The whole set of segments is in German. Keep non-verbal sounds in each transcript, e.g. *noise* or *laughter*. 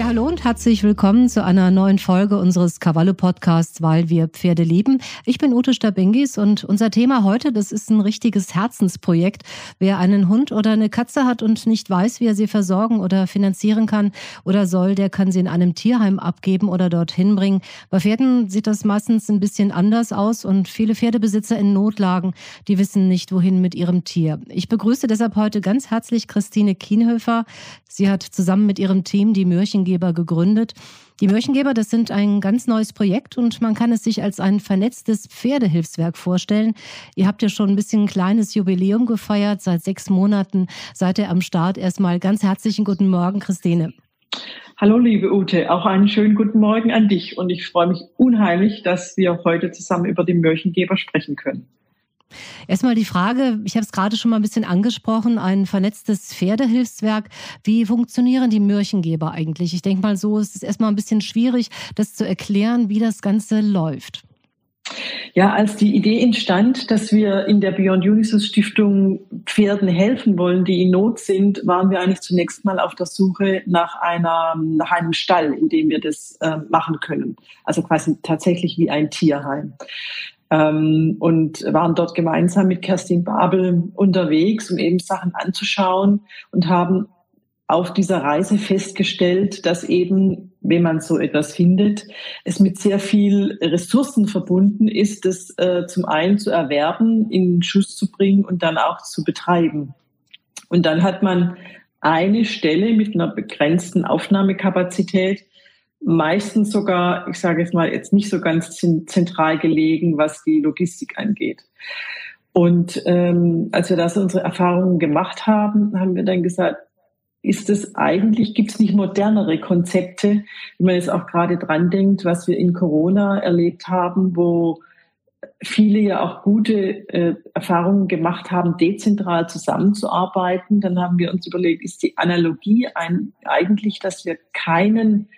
Ja, hallo und herzlich willkommen zu einer neuen Folge unseres Cavallo-Podcasts, weil wir Pferde lieben. Ich bin Ute Stabingis und unser Thema heute, das ist ein richtiges Herzensprojekt. Wer einen Hund oder eine Katze hat und nicht weiß, wie er sie versorgen oder finanzieren kann oder soll, der kann sie in einem Tierheim abgeben oder dorthin bringen. Bei Pferden sieht das meistens ein bisschen anders aus und viele Pferdebesitzer in Notlagen, die wissen nicht, wohin mit ihrem Tier. Ich begrüße deshalb heute ganz herzlich Christine Kienhöfer. Sie hat zusammen mit ihrem Team die Mürchen Märchengeber gegründet. Die Märchengeber, das sind ein ganz neues Projekt und man kann es sich als ein vernetztes Pferdehilfswerk vorstellen. Ihr habt ja schon ein bisschen ein kleines Jubiläum gefeiert. Seit sechs Monaten seid ihr am Start. Erstmal ganz herzlichen guten Morgen, Christine. Hallo, liebe Ute. Auch einen schönen guten Morgen an dich. Und ich freue mich unheimlich, dass wir heute zusammen über die Märchengeber sprechen können. Erstmal die Frage, ich habe es gerade schon mal ein bisschen angesprochen, ein vernetztes Pferdehilfswerk. Wie funktionieren die Mürchengeber eigentlich? Ich denke mal so, es ist erstmal ein bisschen schwierig, das zu erklären, wie das Ganze läuft. Ja, als die Idee entstand, dass wir in der Beyond Unisys Stiftung Pferden helfen wollen, die in Not sind, waren wir eigentlich zunächst mal auf der Suche nach, einer, nach einem Stall, in dem wir das äh, machen können. Also quasi tatsächlich wie ein Tierheim ähm, und waren dort gemeinsam mit Kerstin Babel unterwegs, um eben Sachen anzuschauen und haben auf dieser Reise festgestellt, dass eben, wenn man so etwas findet, es mit sehr viel Ressourcen verbunden ist, das äh, zum einen zu erwerben, in Schuss zu bringen und dann auch zu betreiben. Und dann hat man eine Stelle mit einer begrenzten Aufnahmekapazität meistens sogar, ich sage jetzt mal, jetzt nicht so ganz zentral gelegen, was die Logistik angeht. Und ähm, als wir das unsere Erfahrungen gemacht haben, haben wir dann gesagt, ist es eigentlich, gibt es nicht modernere Konzepte, wie man jetzt auch gerade dran denkt, was wir in Corona erlebt haben, wo viele ja auch gute äh, Erfahrungen gemacht haben, dezentral zusammenzuarbeiten. Dann haben wir uns überlegt, ist die Analogie ein, eigentlich, dass wir keinen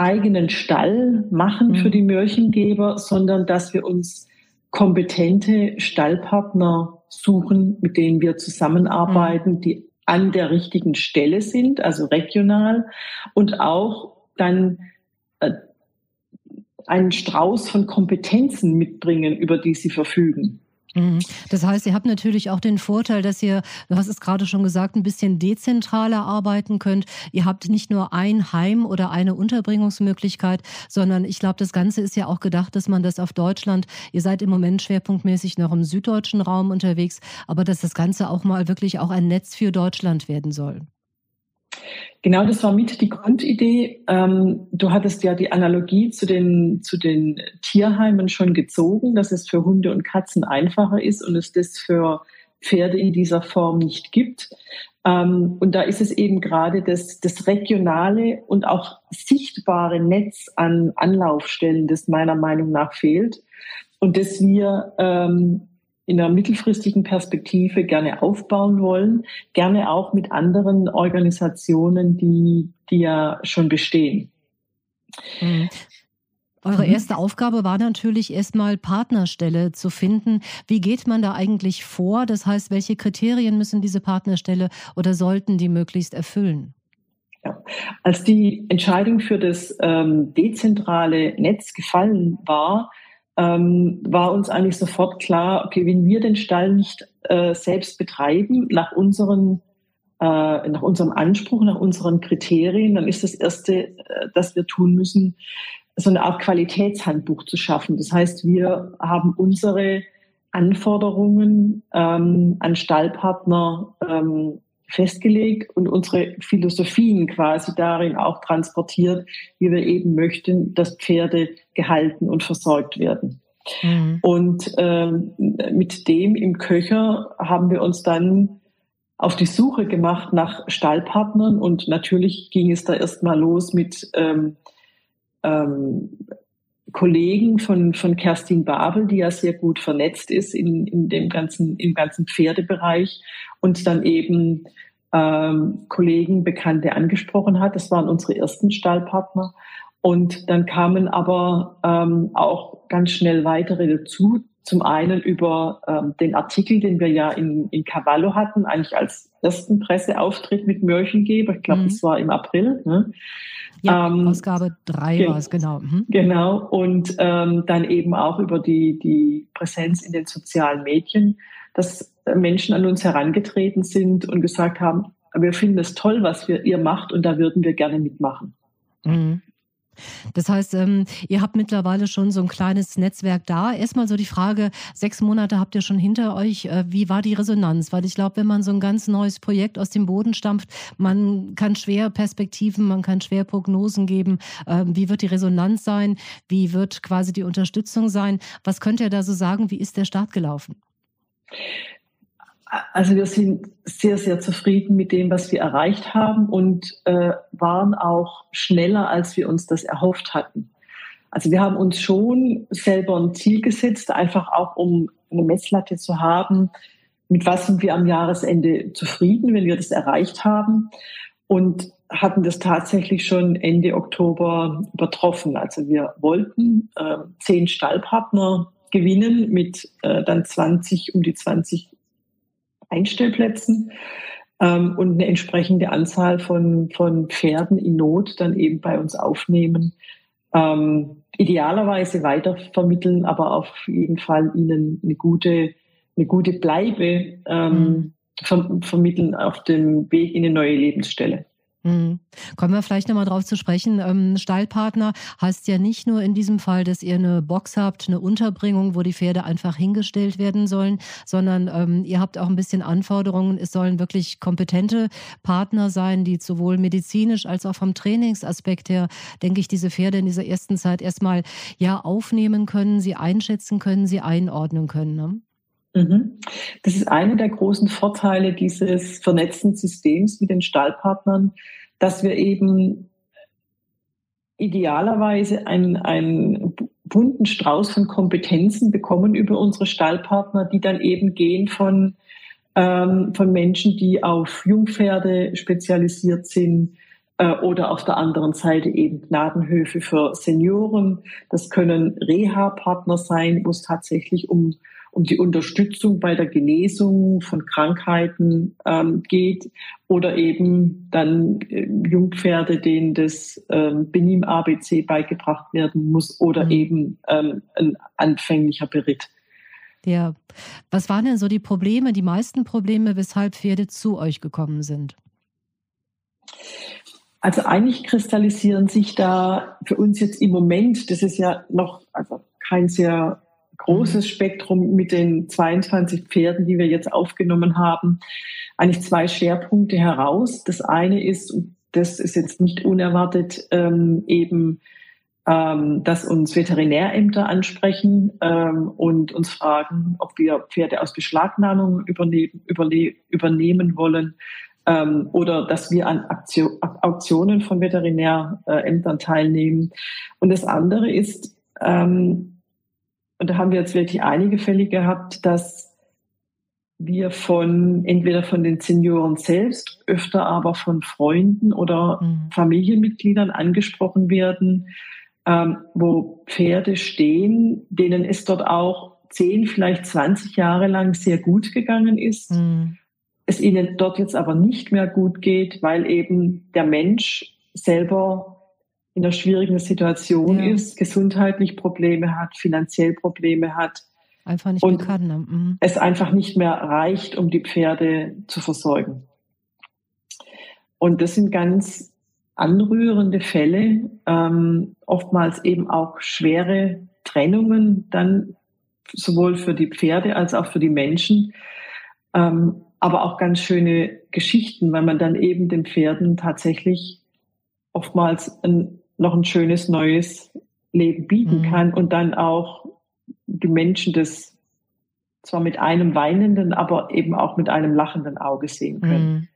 eigenen Stall machen für mhm. die Märchengeber, sondern dass wir uns kompetente Stallpartner suchen, mit denen wir zusammenarbeiten, mhm. die an der richtigen Stelle sind, also regional und auch dann äh, einen Strauß von Kompetenzen mitbringen, über die sie verfügen. Mhm. Das heißt, ihr habt natürlich auch den Vorteil, dass ihr, du hast es gerade schon gesagt, ein bisschen dezentraler arbeiten könnt. Ihr habt nicht nur ein Heim oder eine Unterbringungsmöglichkeit, sondern ich glaube, das Ganze ist ja auch gedacht, dass man das auf Deutschland, ihr seid im Moment schwerpunktmäßig noch im süddeutschen Raum unterwegs, aber dass das Ganze auch mal wirklich auch ein Netz für Deutschland werden soll. Genau, das war mit die Grundidee. Ähm, du hattest ja die Analogie zu den, zu den Tierheimen schon gezogen, dass es für Hunde und Katzen einfacher ist und es das für Pferde in dieser Form nicht gibt. Ähm, und da ist es eben gerade das, das regionale und auch sichtbare Netz an Anlaufstellen, das meiner Meinung nach fehlt. Und das wir ähm, in einer mittelfristigen Perspektive gerne aufbauen wollen, gerne auch mit anderen Organisationen, die, die ja schon bestehen. Mhm. Eure mhm. erste Aufgabe war natürlich erstmal Partnerstelle zu finden. Wie geht man da eigentlich vor? Das heißt, welche Kriterien müssen diese Partnerstelle oder sollten die möglichst erfüllen? Ja. Als die Entscheidung für das ähm, dezentrale Netz gefallen war, ähm, war uns eigentlich sofort klar, okay, wenn wir den Stall nicht äh, selbst betreiben, nach unseren äh, nach unserem Anspruch, nach unseren Kriterien, dann ist das Erste, äh, das wir tun müssen, so eine Art Qualitätshandbuch zu schaffen. Das heißt, wir haben unsere Anforderungen ähm, an Stallpartner ähm, festgelegt und unsere Philosophien quasi darin auch transportiert, wie wir eben möchten, dass Pferde gehalten und versorgt werden. Mhm. Und ähm, mit dem im Köcher haben wir uns dann auf die Suche gemacht nach Stallpartnern und natürlich ging es da erstmal los mit ähm, ähm, Kollegen von, von Kerstin Babel, die ja sehr gut vernetzt ist in, in dem ganzen, im ganzen Pferdebereich und dann eben ähm, Kollegen, Bekannte angesprochen hat. Das waren unsere ersten Stallpartner. Und dann kamen aber ähm, auch ganz schnell weitere dazu, zum einen über ähm, den Artikel, den wir ja in, in Cavallo hatten, eigentlich als ersten Presseauftritt mit Mörchengeber. Ich glaube, mhm. das war im April. Ne? Ja, ähm, Ausgabe 3 war es, genau. Mhm. Genau, und ähm, dann eben auch über die, die Präsenz in den sozialen Medien, dass Menschen an uns herangetreten sind und gesagt haben, wir finden es toll, was wir, ihr macht und da würden wir gerne mitmachen. Mhm. Das heißt, ähm, ihr habt mittlerweile schon so ein kleines Netzwerk da. Erstmal so die Frage, sechs Monate habt ihr schon hinter euch. Äh, wie war die Resonanz? Weil ich glaube, wenn man so ein ganz neues Projekt aus dem Boden stampft, man kann schwer Perspektiven, man kann schwer Prognosen geben. Ähm, wie wird die Resonanz sein? Wie wird quasi die Unterstützung sein? Was könnt ihr da so sagen? Wie ist der Start gelaufen? Also wir sind sehr, sehr zufrieden mit dem, was wir erreicht haben und äh, waren auch schneller, als wir uns das erhofft hatten. Also wir haben uns schon selber ein Ziel gesetzt, einfach auch um eine Messlatte zu haben, mit was sind wir am Jahresende zufrieden, wenn wir das erreicht haben und hatten das tatsächlich schon Ende Oktober übertroffen. Also wir wollten äh, zehn Stallpartner gewinnen mit äh, dann 20, um die 20 Einstellplätzen ähm, und eine entsprechende Anzahl von, von Pferden in Not dann eben bei uns aufnehmen. Ähm, idealerweise weitervermitteln, aber auf jeden Fall ihnen eine gute, eine gute Bleibe ähm, mhm. ver vermitteln auf dem Weg in eine neue Lebensstelle. Mhm. Kommen wir vielleicht nochmal drauf zu sprechen. Ähm, Stallpartner heißt ja nicht nur in diesem Fall, dass ihr eine Box habt, eine Unterbringung, wo die Pferde einfach hingestellt werden sollen, sondern ähm, ihr habt auch ein bisschen Anforderungen. Es sollen wirklich kompetente Partner sein, die sowohl medizinisch als auch vom Trainingsaspekt her, denke ich, diese Pferde in dieser ersten Zeit erstmal ja aufnehmen können, sie einschätzen können, sie einordnen können. Ne? Mhm. Das ist einer der großen Vorteile dieses vernetzten Systems mit den Stallpartnern, dass wir eben idealerweise einen, einen bunten Strauß von Kompetenzen bekommen über unsere Stallpartner, die dann eben gehen von, ähm, von Menschen, die auf Jungpferde spezialisiert sind, äh, oder auf der anderen Seite eben Gnadenhöfe für Senioren. Das können Reha-Partner sein, wo es tatsächlich um um die Unterstützung bei der Genesung von Krankheiten ähm, geht oder eben dann äh, Jungpferde, denen das ähm, Benim ABC beigebracht werden muss oder mhm. eben ähm, ein anfänglicher Beritt. Ja. Was waren denn so die Probleme, die meisten Probleme, weshalb Pferde zu euch gekommen sind? Also eigentlich kristallisieren sich da für uns jetzt im Moment, das ist ja noch also kein sehr großes Spektrum mit den 22 Pferden, die wir jetzt aufgenommen haben, eigentlich zwei Schwerpunkte heraus. Das eine ist, das ist jetzt nicht unerwartet, ähm, eben, ähm, dass uns Veterinärämter ansprechen ähm, und uns fragen, ob wir Pferde aus Beschlagnahmung übernehmen, übernehmen wollen ähm, oder dass wir an Auktionen von Veterinärämtern teilnehmen. Und das andere ist, ähm, und da haben wir jetzt wirklich einige Fälle gehabt, dass wir von entweder von den Senioren selbst, öfter aber von Freunden oder mhm. Familienmitgliedern angesprochen werden, ähm, wo Pferde stehen, denen es dort auch 10, vielleicht 20 Jahre lang sehr gut gegangen ist. Mhm. Es ihnen dort jetzt aber nicht mehr gut geht, weil eben der Mensch selber in einer schwierigen Situation ja. ist, gesundheitlich Probleme hat, finanziell Probleme hat. Einfach nicht und kann. Ne? Mhm. Es einfach nicht mehr reicht, um die Pferde zu versorgen. Und das sind ganz anrührende Fälle, ähm, oftmals eben auch schwere Trennungen, dann sowohl für die Pferde als auch für die Menschen, ähm, aber auch ganz schöne Geschichten, weil man dann eben den Pferden tatsächlich oftmals ein noch ein schönes neues Leben bieten mhm. kann und dann auch die Menschen das zwar mit einem weinenden, aber eben auch mit einem lachenden Auge sehen können.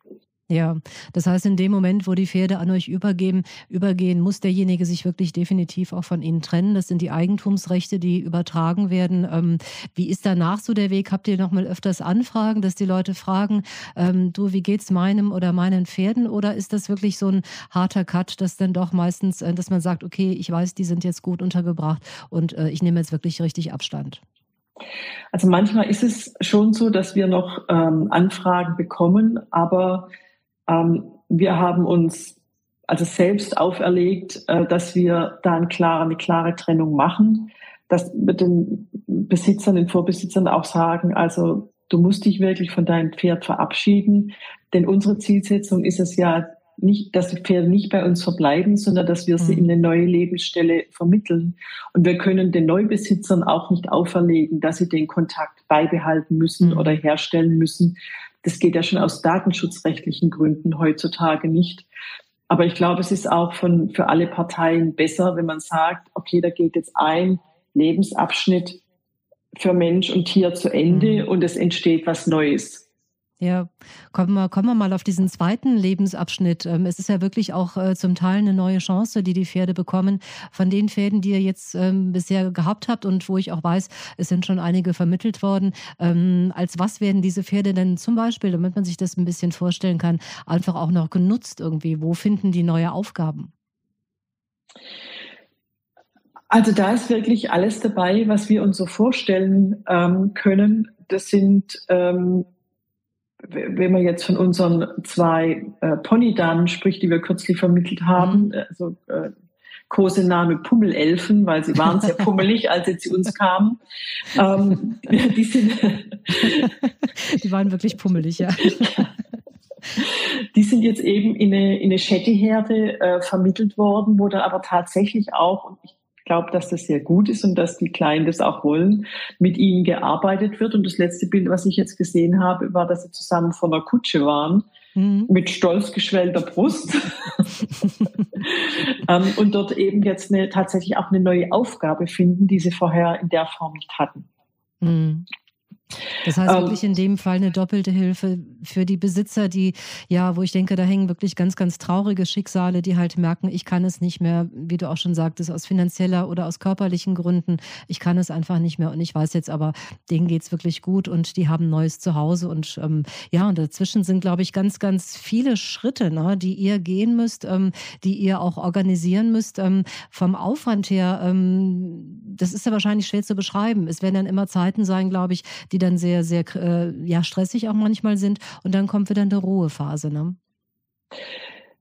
Ja, das heißt, in dem Moment, wo die Pferde an euch übergeben, übergehen, muss derjenige sich wirklich definitiv auch von ihnen trennen. Das sind die Eigentumsrechte, die übertragen werden. Ähm, wie ist danach so der Weg? Habt ihr noch mal öfters Anfragen, dass die Leute fragen, ähm, du, wie geht's meinem oder meinen Pferden? Oder ist das wirklich so ein harter Cut, dass dann doch meistens, äh, dass man sagt, okay, ich weiß, die sind jetzt gut untergebracht und äh, ich nehme jetzt wirklich richtig Abstand? Also manchmal ist es schon so, dass wir noch ähm, Anfragen bekommen, aber ähm, wir haben uns also selbst auferlegt, äh, dass wir da eine klare, eine klare Trennung machen, dass wir den Besitzern, den Vorbesitzern auch sagen, also du musst dich wirklich von deinem Pferd verabschieden, denn unsere Zielsetzung ist es ja nicht, dass die Pferde nicht bei uns verbleiben, sondern dass wir sie mhm. in eine neue Lebensstelle vermitteln. Und wir können den Neubesitzern auch nicht auferlegen, dass sie den Kontakt beibehalten müssen mhm. oder herstellen müssen. Das geht ja schon aus datenschutzrechtlichen Gründen heutzutage nicht. Aber ich glaube, es ist auch von, für alle Parteien besser, wenn man sagt, okay, da geht jetzt ein Lebensabschnitt für Mensch und Tier zu Ende mhm. und es entsteht was Neues. Ja, kommen wir, kommen wir mal auf diesen zweiten Lebensabschnitt. Ähm, es ist ja wirklich auch äh, zum Teil eine neue Chance, die die Pferde bekommen. Von den Pferden, die ihr jetzt ähm, bisher gehabt habt und wo ich auch weiß, es sind schon einige vermittelt worden. Ähm, als was werden diese Pferde denn zum Beispiel, damit man sich das ein bisschen vorstellen kann, einfach auch noch genutzt irgendwie? Wo finden die neue Aufgaben? Also da ist wirklich alles dabei, was wir uns so vorstellen können. Das sind wenn man jetzt von unseren zwei äh, Ponydamen spricht, die wir kürzlich vermittelt haben, also äh, Kosename Pummelelfen, weil sie waren sehr pummelig, *laughs* als sie zu uns kamen. Ähm, *laughs* die, sind *laughs* die waren wirklich pummelig, ja. Die sind jetzt eben in eine, in eine Schetteherde äh, vermittelt worden, wo dann aber tatsächlich auch, und ich glaube, dass das sehr gut ist und dass die Kleinen das auch wollen, mit ihnen gearbeitet wird. Und das letzte Bild, was ich jetzt gesehen habe, war, dass sie zusammen vor einer Kutsche waren, mhm. mit stolz geschwellter Brust. *laughs* ähm, und dort eben jetzt eine, tatsächlich auch eine neue Aufgabe finden, die sie vorher in der Form nicht hatten. Mhm. Das heißt wirklich ähm, in dem Fall eine doppelte Hilfe für die Besitzer, die, ja, wo ich denke, da hängen wirklich ganz, ganz traurige Schicksale, die halt merken, ich kann es nicht mehr, wie du auch schon sagtest, aus finanzieller oder aus körperlichen Gründen, ich kann es einfach nicht mehr und ich weiß jetzt aber, denen geht es wirklich gut und die haben ein neues Zuhause und ähm, ja, und dazwischen sind, glaube ich, ganz, ganz viele Schritte, ne, die ihr gehen müsst, ähm, die ihr auch organisieren müsst. Ähm, vom Aufwand her, ähm, das ist ja wahrscheinlich schwer zu beschreiben. Es werden dann immer Zeiten sein, glaube ich, die dann sehr, sehr äh, ja, stressig auch manchmal sind. Und dann kommt wieder eine Ruhephase. Ne?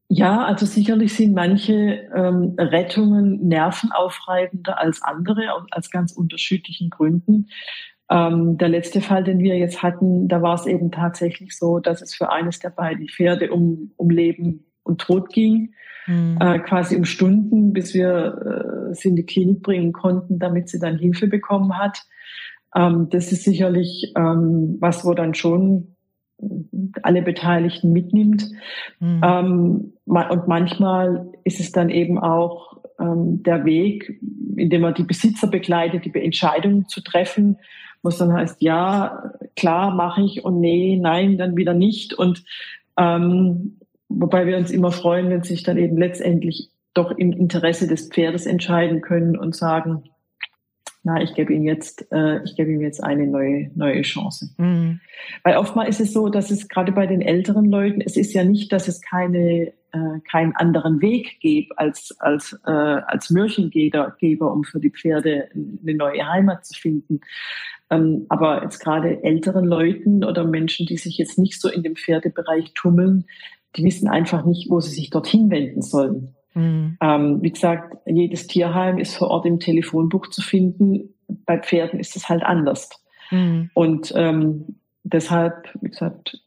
Ja, also sicherlich sind manche ähm, Rettungen nervenaufreibender als andere, aus ganz unterschiedlichen Gründen. Ähm, der letzte Fall, den wir jetzt hatten, da war es eben tatsächlich so, dass es für eines der beiden Pferde um, um Leben und Tod ging, mhm. äh, quasi um Stunden, bis wir äh, sie in die Klinik bringen konnten, damit sie dann Hilfe bekommen hat. Ähm, das ist sicherlich ähm, was, wo dann schon alle Beteiligten mitnimmt. Mhm. Ähm, und manchmal ist es dann eben auch ähm, der Weg, indem man die Besitzer begleitet, die Entscheidung zu treffen, wo es dann heißt, ja, klar, mache ich und nee, nein, dann wieder nicht. Und ähm, wobei wir uns immer freuen, wenn sich dann eben letztendlich doch im Interesse des Pferdes entscheiden können und sagen, na, ich gebe ihm jetzt, äh, ich gebe ihm jetzt eine neue, neue Chance. Mhm. Weil oftmals ist es so, dass es gerade bei den älteren Leuten, es ist ja nicht, dass es keine, äh, keinen anderen Weg gibt als, als, äh, als Märchengeber, um für die Pferde eine neue Heimat zu finden. Ähm, aber jetzt gerade älteren Leuten oder Menschen, die sich jetzt nicht so in dem Pferdebereich tummeln, die wissen einfach nicht, wo sie sich dorthin wenden sollen. Mhm. Ähm, wie gesagt, jedes Tierheim ist vor Ort im Telefonbuch zu finden. Bei Pferden ist es halt anders. Mhm. Und ähm, deshalb, wie gesagt,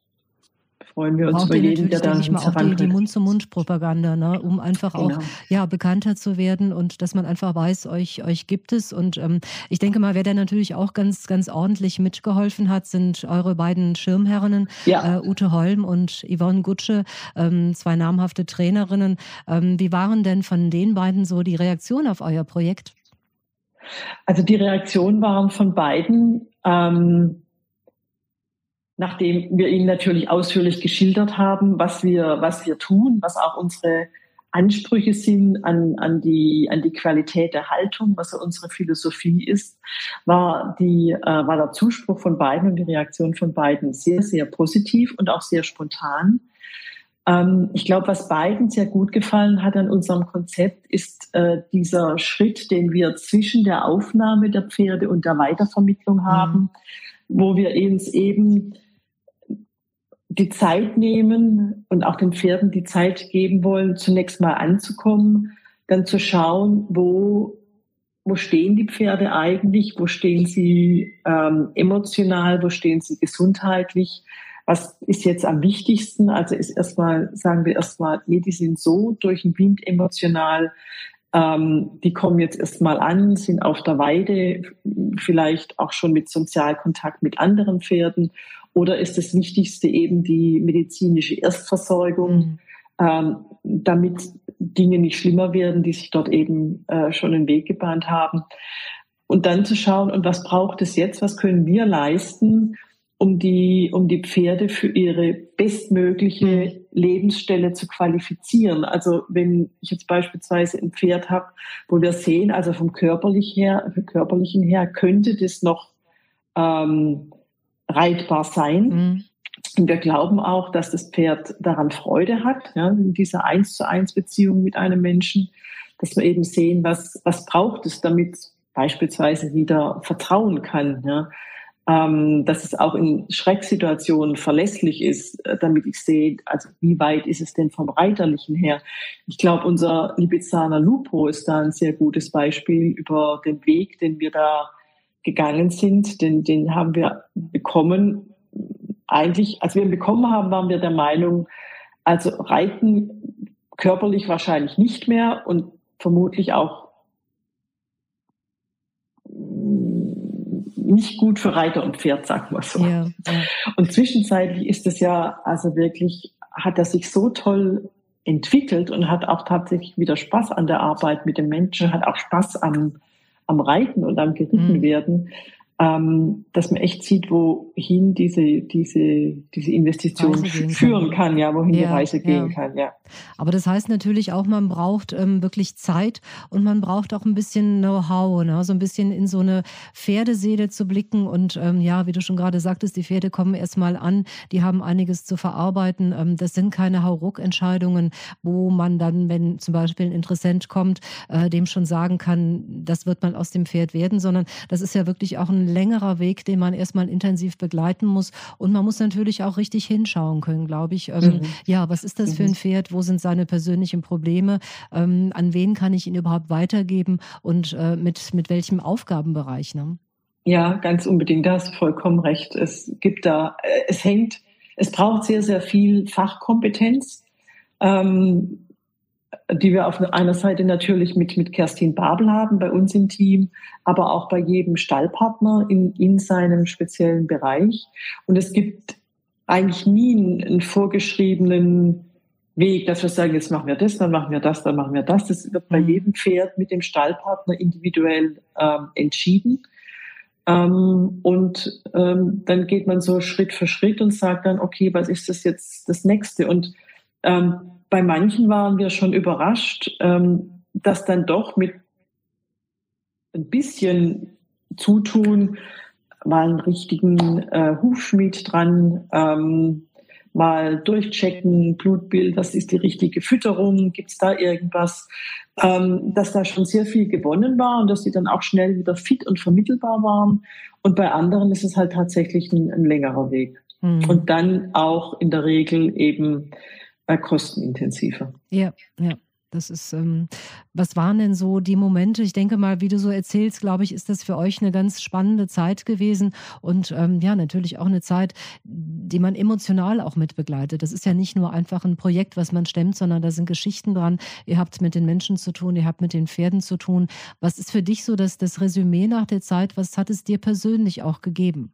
freuen wir uns über jeden, der da nicht mal auch die, die Mund-zu-Mund-Propaganda, ne, um einfach genau. auch ja, bekannter zu werden und dass man einfach weiß, euch, euch gibt es. Und ähm, ich denke mal, wer da natürlich auch ganz, ganz ordentlich mitgeholfen hat, sind eure beiden Schirmherrinnen, ja. äh, Ute Holm und Yvonne Gutsche, ähm, zwei namhafte Trainerinnen. Ähm, wie waren denn von den beiden so die Reaktionen auf euer Projekt? Also die Reaktionen waren von beiden ähm, nachdem wir Ihnen natürlich ausführlich geschildert haben, was wir, was wir tun, was auch unsere Ansprüche sind an, an, die, an die Qualität der Haltung, was unsere Philosophie ist, war, die, äh, war der Zuspruch von beiden und die Reaktion von beiden sehr, sehr positiv und auch sehr spontan. Ähm, ich glaube, was beiden sehr gut gefallen hat an unserem Konzept, ist äh, dieser Schritt, den wir zwischen der Aufnahme der Pferde und der Weitervermittlung haben, mhm. wo wir uns eben die Zeit nehmen und auch den Pferden die Zeit geben wollen, zunächst mal anzukommen, dann zu schauen, wo, wo stehen die Pferde eigentlich, wo stehen sie ähm, emotional, wo stehen sie gesundheitlich, was ist jetzt am wichtigsten? Also ist erstmal, sagen wir erstmal, nee, die sind so durch den Wind emotional, ähm, die kommen jetzt erstmal an, sind auf der Weide, vielleicht auch schon mit Sozialkontakt mit anderen Pferden. Oder ist das Wichtigste eben die medizinische Erstversorgung, mhm. ähm, damit Dinge nicht schlimmer werden, die sich dort eben äh, schon den Weg gebahnt haben. Und dann zu schauen, und was braucht es jetzt, was können wir leisten, um die, um die Pferde für ihre bestmögliche mhm. Lebensstelle zu qualifizieren. Also wenn ich jetzt beispielsweise ein Pferd habe, wo wir sehen, also vom körperlich her, vom körperlichen her könnte das noch ähm, reitbar sein. Mhm. Und wir glauben auch, dass das Pferd daran Freude hat, ja, in dieser eins zu eins Beziehung mit einem Menschen, dass wir eben sehen, was, was braucht es, damit beispielsweise wieder vertrauen kann. Ja ähm, dass es auch in Schrecksituationen verlässlich ist, äh, damit ich sehe, also wie weit ist es denn vom Reiterlichen her. Ich glaube, unser Libizzaner Lupo ist da ein sehr gutes Beispiel über den Weg, den wir da gegangen sind. Den, den haben wir bekommen. Eigentlich, als wir ihn bekommen haben, waren wir der Meinung, also Reiten körperlich wahrscheinlich nicht mehr und vermutlich auch nicht gut für Reiter und Pferd, sagen wir so. Ja, ja. Und zwischenzeitlich ist es ja, also wirklich, hat er sich so toll entwickelt und hat auch tatsächlich wieder Spaß an der Arbeit mit dem Menschen, hat auch Spaß am, am Reiten und am Geritten mhm. werden ähm, dass man echt sieht, wohin diese, diese, diese Investition führen kann. kann, ja, wohin ja, die Reise gehen ja. kann, ja. Aber das heißt natürlich auch, man braucht ähm, wirklich Zeit und man braucht auch ein bisschen Know-how, ne? so ein bisschen in so eine Pferdeseele zu blicken und ähm, ja, wie du schon gerade sagtest, die Pferde kommen erstmal an, die haben einiges zu verarbeiten. Ähm, das sind keine Hauruck-Entscheidungen, wo man dann, wenn zum Beispiel ein Interessent kommt, äh, dem schon sagen kann, das wird mal aus dem Pferd werden, sondern das ist ja wirklich auch ein längerer Weg, den man erstmal intensiv begleiten muss. Und man muss natürlich auch richtig hinschauen können, glaube ich. Ähm, mhm. Ja, was ist das für ein mhm. Pferd? Wo sind seine persönlichen Probleme? Ähm, an wen kann ich ihn überhaupt weitergeben? Und äh, mit, mit welchem Aufgabenbereich? Ne? Ja, ganz unbedingt. Da hast du vollkommen recht. Es gibt da, äh, es hängt, es braucht sehr, sehr viel Fachkompetenz. Ähm, die wir auf einer Seite natürlich mit, mit Kerstin Babel haben, bei uns im Team, aber auch bei jedem Stallpartner in, in seinem speziellen Bereich. Und es gibt eigentlich nie einen, einen vorgeschriebenen Weg, dass wir sagen, jetzt machen wir das, dann machen wir das, dann machen wir das. Das wird bei mhm. jedem Pferd mit dem Stallpartner individuell ähm, entschieden. Ähm, und ähm, dann geht man so Schritt für Schritt und sagt dann, okay, was ist das jetzt das nächste? Und ähm, bei manchen waren wir schon überrascht, ähm, dass dann doch mit ein bisschen Zutun mal einen richtigen äh, Hufschmied dran, ähm, mal durchchecken, Blutbild, was ist die richtige Fütterung, gibt es da irgendwas, ähm, dass da schon sehr viel gewonnen war und dass sie dann auch schnell wieder fit und vermittelbar waren. Und bei anderen ist es halt tatsächlich ein, ein längerer Weg. Mhm. Und dann auch in der Regel eben äh, kostenintensiver. Ja, ja. Das ist, ähm, was waren denn so die Momente? Ich denke mal, wie du so erzählst, glaube ich, ist das für euch eine ganz spannende Zeit gewesen und ähm, ja, natürlich auch eine Zeit, die man emotional auch mit begleitet. Das ist ja nicht nur einfach ein Projekt, was man stemmt, sondern da sind Geschichten dran. Ihr habt mit den Menschen zu tun, ihr habt mit den Pferden zu tun. Was ist für dich so das, das Resümee nach der Zeit? Was hat es dir persönlich auch gegeben?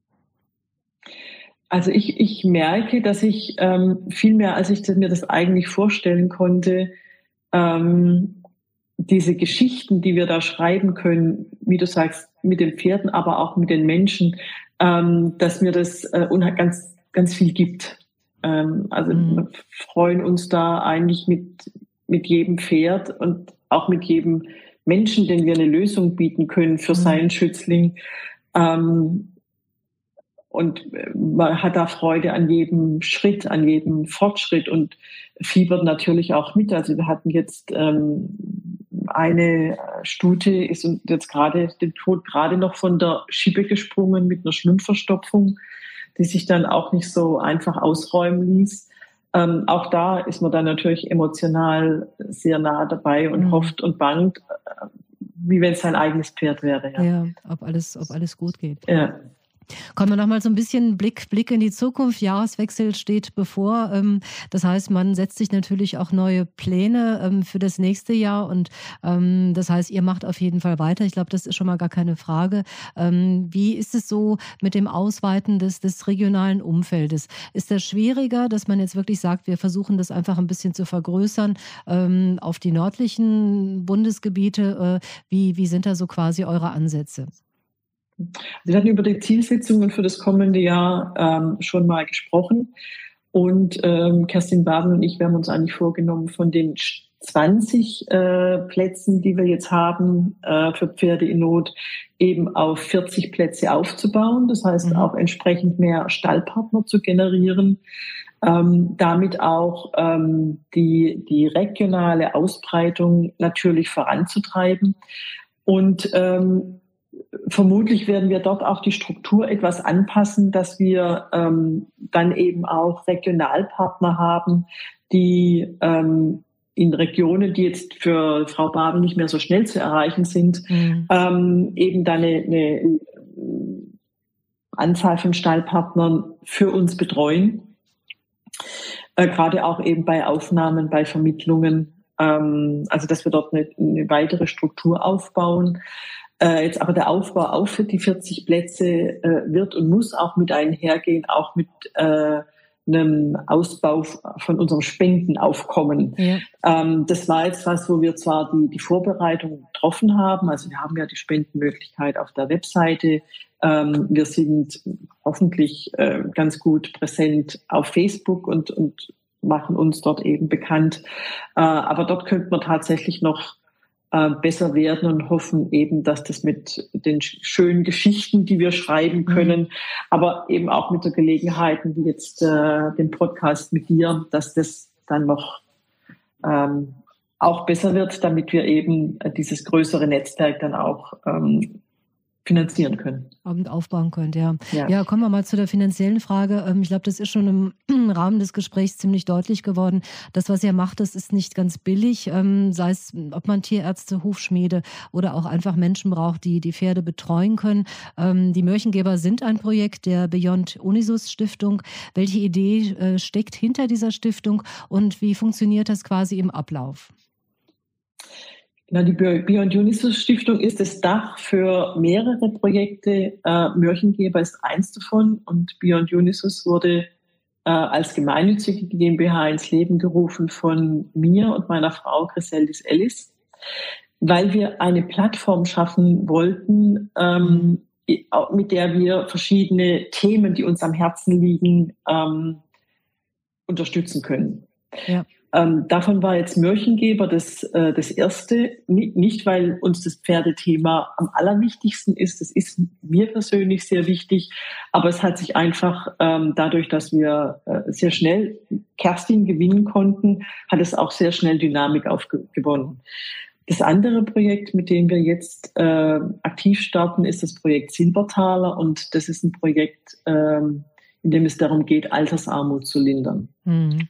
Also ich, ich merke, dass ich ähm, viel mehr, als ich mir das eigentlich vorstellen konnte, ähm, diese Geschichten, die wir da schreiben können, wie du sagst, mit den Pferden, aber auch mit den Menschen, ähm, dass mir das äh, ganz, ganz viel gibt. Ähm, also mhm. wir freuen uns da eigentlich mit, mit jedem Pferd und auch mit jedem Menschen, den wir eine Lösung bieten können für mhm. seinen Schützling. Ähm, und äh, man hat da Freude an jedem Schritt, an jedem Fortschritt und fiebert natürlich auch mit. Also wir hatten jetzt ähm, eine Stute ist jetzt gerade den Tod gerade noch von der Schippe gesprungen mit einer Schwimmverstopfung, die sich dann auch nicht so einfach ausräumen ließ. Ähm, auch da ist man dann natürlich emotional sehr nah dabei und mhm. hofft und bangt, äh, wie wenn es sein eigenes Pferd wäre. Ja, ja ob, alles, ob alles gut geht. Ja. Kommen wir nochmal so ein bisschen Blick, Blick in die Zukunft. Jahreswechsel steht bevor. Ähm, das heißt, man setzt sich natürlich auch neue Pläne ähm, für das nächste Jahr. Und ähm, das heißt, ihr macht auf jeden Fall weiter. Ich glaube, das ist schon mal gar keine Frage. Wie ist es so mit dem Ausweiten des, des regionalen Umfeldes? Ist das schwieriger, dass man jetzt wirklich sagt, wir versuchen das einfach ein bisschen zu vergrößern auf die nördlichen Bundesgebiete? Äh, wie, wie sind da so quasi eure Ansätze? Also wir hatten über die Zielsetzungen für das kommende Jahr ähm, schon mal gesprochen. Und ähm, Kerstin Baden und ich, wir haben uns eigentlich vorgenommen, von den 20 äh, Plätzen, die wir jetzt haben äh, für Pferde in Not, eben auf 40 Plätze aufzubauen. Das heißt, mhm. auch entsprechend mehr Stallpartner zu generieren. Ähm, damit auch ähm, die, die regionale Ausbreitung natürlich voranzutreiben. Und ähm, vermutlich werden wir dort auch die Struktur etwas anpassen, dass wir ähm, dann eben auch Regionalpartner haben, die ähm, in Regionen, die jetzt für Frau Baben nicht mehr so schnell zu erreichen sind, mhm. ähm, eben dann eine, eine Anzahl von Stallpartnern für uns betreuen. Äh, gerade auch eben bei Aufnahmen, bei Vermittlungen. Ähm, also dass wir dort eine, eine weitere Struktur aufbauen. Äh, jetzt aber der Aufbau für die 40 Plätze äh, wird und muss auch mit einhergehen, auch mit äh, einem Ausbau von unserem Spendenaufkommen. Ja. Ähm, das war jetzt was, wo wir zwar die, die Vorbereitung getroffen haben, also wir haben ja die Spendenmöglichkeit auf der Webseite. Ähm, wir sind hoffentlich äh, ganz gut präsent auf Facebook und, und machen uns dort eben bekannt. Äh, aber dort könnte man tatsächlich noch äh, besser werden und hoffen eben, dass das mit den schönen Geschichten, die wir schreiben mhm. können, mhm. aber eben auch mit der Gelegenheit, wie jetzt äh, den Podcast mit dir, dass das dann noch ähm, auch besser wird, damit wir eben dieses größere Netzwerk dann auch ähm, finanzieren können. Und aufbauen könnt, ja. ja. ja. kommen wir mal zu der finanziellen Frage. Ähm, ich glaube, das ist schon im *clears throat* Rahmen des Gesprächs ziemlich deutlich geworden. Das, was ihr macht, das ist nicht ganz billig. Ähm, sei es, ob man Tierärzte, Hufschmiede oder auch einfach Menschen braucht, die die Pferde betreuen können. Ähm, die Mörchengeber sind ein Projekt der Beyond Unisus Stiftung. Welche Idee äh, steckt hinter dieser Stiftung und wie funktioniert das quasi im Ablauf? Na, die Beyond Unisys Stiftung ist das Dach für mehrere Projekte. Äh, Mörchengeber ist eins davon und Beyond Unisys wurde äh, als gemeinnützige GmbH ins Leben gerufen von mir und meiner Frau Griseldis Ellis, weil wir eine Plattform schaffen wollten, ähm, mit der wir verschiedene Themen, die uns am Herzen liegen, ähm, unterstützen können. Ja. Ähm, davon war jetzt Mörchengeber das, äh, das erste. Nicht, weil uns das Pferdethema am allerwichtigsten ist. Das ist mir persönlich sehr wichtig. Aber es hat sich einfach ähm, dadurch, dass wir äh, sehr schnell Kerstin gewinnen konnten, hat es auch sehr schnell Dynamik aufgewonnen. Das andere Projekt, mit dem wir jetzt äh, aktiv starten, ist das Projekt Silbertaler. Und das ist ein Projekt, ähm, in dem es darum geht, Altersarmut zu lindern. Mhm.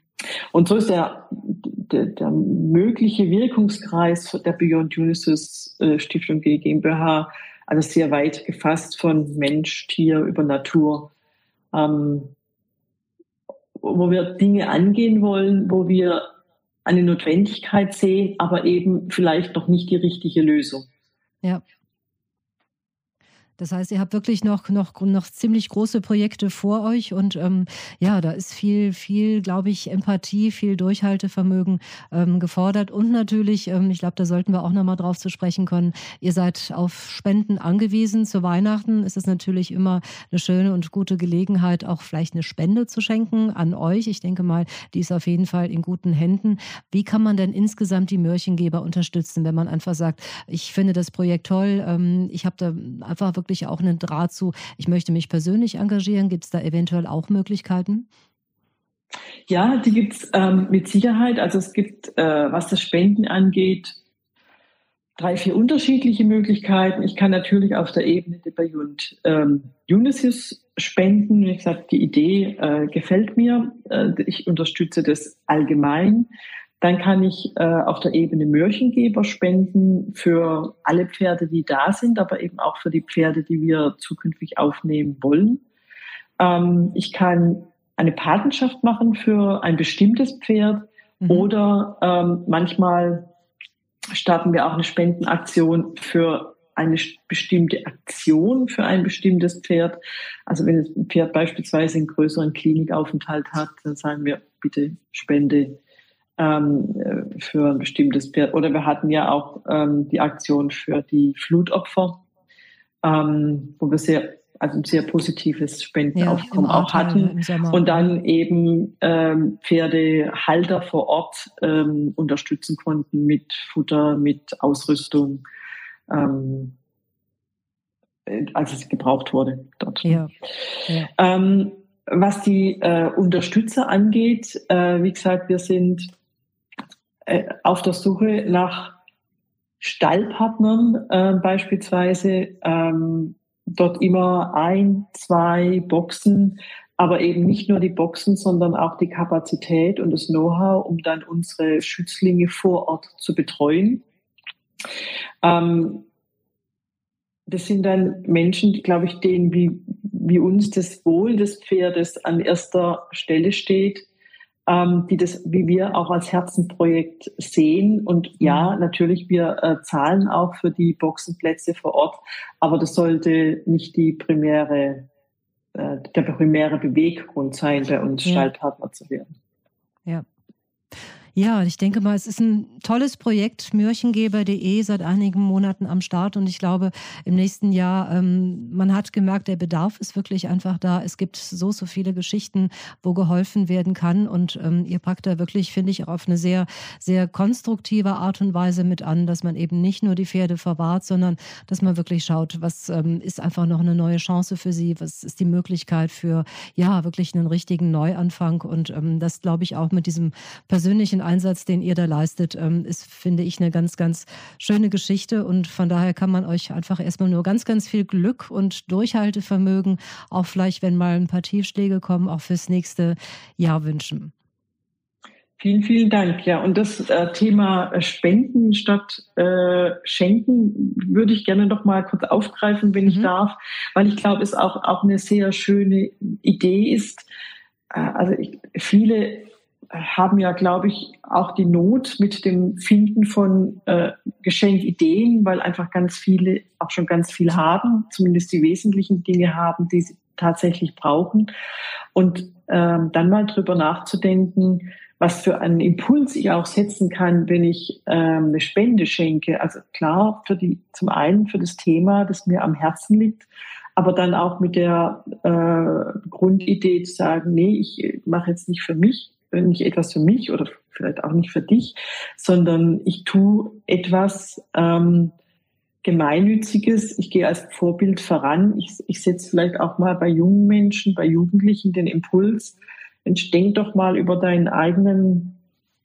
Und so ist der, der, der mögliche Wirkungskreis der Beyond Unisys äh, Stiftung GmbH also sehr weit gefasst von Mensch, Tier über Natur, ähm, wo wir Dinge angehen wollen, wo wir eine Notwendigkeit sehen, aber eben vielleicht noch nicht die richtige Lösung. Ja. Das heißt, ihr habt wirklich noch, noch, noch ziemlich große Projekte vor euch und ähm, ja, da ist viel, viel, glaube ich, Empathie, viel Durchhaltevermögen ähm, gefordert und natürlich, ähm, ich glaube, da sollten wir auch nochmal drauf zu sprechen können, ihr seid auf Spenden angewiesen. Zu Weihnachten ist es natürlich immer eine schöne und gute Gelegenheit, auch vielleicht eine Spende zu schenken an euch. Ich denke mal, die ist auf jeden Fall in guten Händen. Wie kann man denn insgesamt die Mörchengeber unterstützen, wenn man einfach sagt, ich finde das Projekt toll, ähm, ich habe da einfach wirklich wirklich auch einen Draht zu, ich möchte mich persönlich engagieren? Gibt es da eventuell auch Möglichkeiten? Ja, die gibt es ähm, mit Sicherheit. Also es gibt, äh, was das Spenden angeht, drei, vier unterschiedliche Möglichkeiten. Ich kann natürlich auf der Ebene der Beyond ähm, Unisys spenden. Wie gesagt, die Idee äh, gefällt mir. Äh, ich unterstütze das allgemein. Dann kann ich äh, auf der Ebene Mörchengeber spenden für alle Pferde, die da sind, aber eben auch für die Pferde, die wir zukünftig aufnehmen wollen. Ähm, ich kann eine Patenschaft machen für ein bestimmtes Pferd mhm. oder ähm, manchmal starten wir auch eine Spendenaktion für eine bestimmte Aktion für ein bestimmtes Pferd. Also wenn ein Pferd beispielsweise einen größeren Klinikaufenthalt hat, dann sagen wir bitte Spende ähm, äh, für ein bestimmtes Pferd. Oder wir hatten ja auch ähm, die Aktion für die Flutopfer, ähm, wo wir sehr also ein sehr positives Spendenaufkommen ja, auch hatten. Und dann eben ähm, Pferdehalter vor Ort ähm, unterstützen konnten mit Futter, mit Ausrüstung, ähm, als es gebraucht wurde dort. Ja. ja. Ähm, was die äh, Unterstützer angeht, äh, wie gesagt, wir sind äh, auf der Suche nach Stallpartnern äh, beispielsweise, ähm, dort immer ein, zwei Boxen, aber eben nicht nur die Boxen, sondern auch die Kapazität und das Know-how, um dann unsere Schützlinge vor Ort zu betreuen. Ähm, das sind dann Menschen, glaube ich, denen wie, wie uns das Wohl des Pferdes an erster Stelle steht ähm, die das, wie wir auch als Herzenprojekt sehen. Und ja, mhm. natürlich, wir äh, zahlen auch für die Boxenplätze vor Ort, aber das sollte nicht die primäre, äh, der primäre Beweggrund sein, bei uns ja. Stallpartner zu werden. Ja. Ja, ich denke mal, es ist ein tolles Projekt, mürchengeber.de, seit einigen Monaten am Start. Und ich glaube, im nächsten Jahr, ähm, man hat gemerkt, der Bedarf ist wirklich einfach da. Es gibt so, so viele Geschichten, wo geholfen werden kann. Und ähm, ihr packt da wirklich, finde ich, auf eine sehr, sehr konstruktive Art und Weise mit an, dass man eben nicht nur die Pferde verwahrt, sondern dass man wirklich schaut, was ähm, ist einfach noch eine neue Chance für sie, was ist die Möglichkeit für, ja, wirklich einen richtigen Neuanfang. Und ähm, das, glaube ich, auch mit diesem persönlichen Einsatz, den ihr da leistet, ähm, ist, finde ich, eine ganz, ganz schöne Geschichte. Und von daher kann man euch einfach erstmal nur ganz, ganz viel Glück und Durchhaltevermögen, auch vielleicht, wenn mal ein paar Tiefschläge kommen, auch fürs nächste Jahr wünschen. Vielen, vielen Dank. Ja, und das äh, Thema Spenden statt äh, Schenken würde ich gerne noch mal kurz aufgreifen, wenn mhm. ich darf, weil ich glaube, es auch, auch eine sehr schöne Idee ist. Äh, also ich, viele haben ja, glaube ich, auch die Not mit dem Finden von äh, Geschenkideen, weil einfach ganz viele auch schon ganz viel haben, zumindest die wesentlichen Dinge haben, die sie tatsächlich brauchen. Und ähm, dann mal drüber nachzudenken, was für einen Impuls ich auch setzen kann, wenn ich ähm, eine Spende schenke. Also klar, für die, zum einen für das Thema, das mir am Herzen liegt, aber dann auch mit der äh, Grundidee zu sagen, nee, ich mache jetzt nicht für mich, nicht etwas für mich oder vielleicht auch nicht für dich, sondern ich tue etwas ähm, Gemeinnütziges. Ich gehe als Vorbild voran. Ich, ich setze vielleicht auch mal bei jungen Menschen, bei Jugendlichen den Impuls, Mensch, denk doch mal über deinen eigenen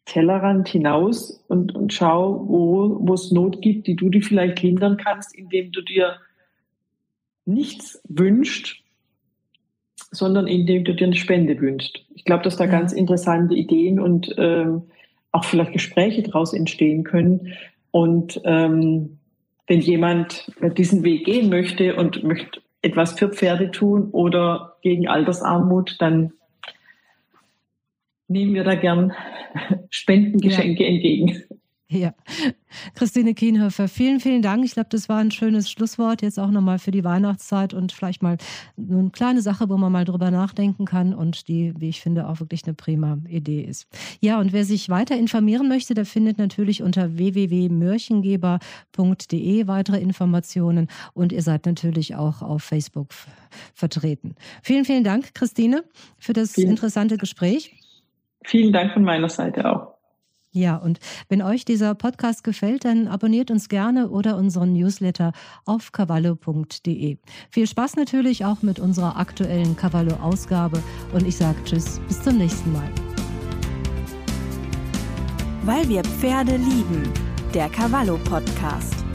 Tellerrand hinaus und, und schau, wo, wo es Not gibt, die du dir vielleicht lindern kannst, indem du dir nichts wünschst, sondern indem du dir eine Spende wünschst. Ich glaube, dass da ja. ganz interessante Ideen und ähm, auch vielleicht Gespräche daraus entstehen können. Und ähm, wenn jemand diesen Weg gehen möchte und möchte etwas für Pferde tun oder gegen Altersarmut, dann nehmen wir da gern *laughs* Spendengeschenke ja. entgegen. *laughs* Ja, Christine Kienhöfer, vielen, vielen Dank. Ich glaube, das war ein schönes Schlusswort jetzt auch nochmal für die Weihnachtszeit und vielleicht mal eine kleine Sache, wo man mal drüber nachdenken kann und die, wie ich finde, auch wirklich eine prima Idee ist. Ja, und wer sich weiter informieren möchte, der findet natürlich unter www.mörchengeber.de weitere Informationen und ihr seid natürlich auch auf Facebook vertreten. Vielen, vielen Dank, Christine, für das vielen. interessante Gespräch. Vielen Dank von meiner Seite auch. Ja, und wenn euch dieser Podcast gefällt, dann abonniert uns gerne oder unseren Newsletter auf cavallo.de. Viel Spaß natürlich auch mit unserer aktuellen Cavallo-Ausgabe und ich sage Tschüss, bis zum nächsten Mal. Weil wir Pferde lieben, der Cavallo Podcast.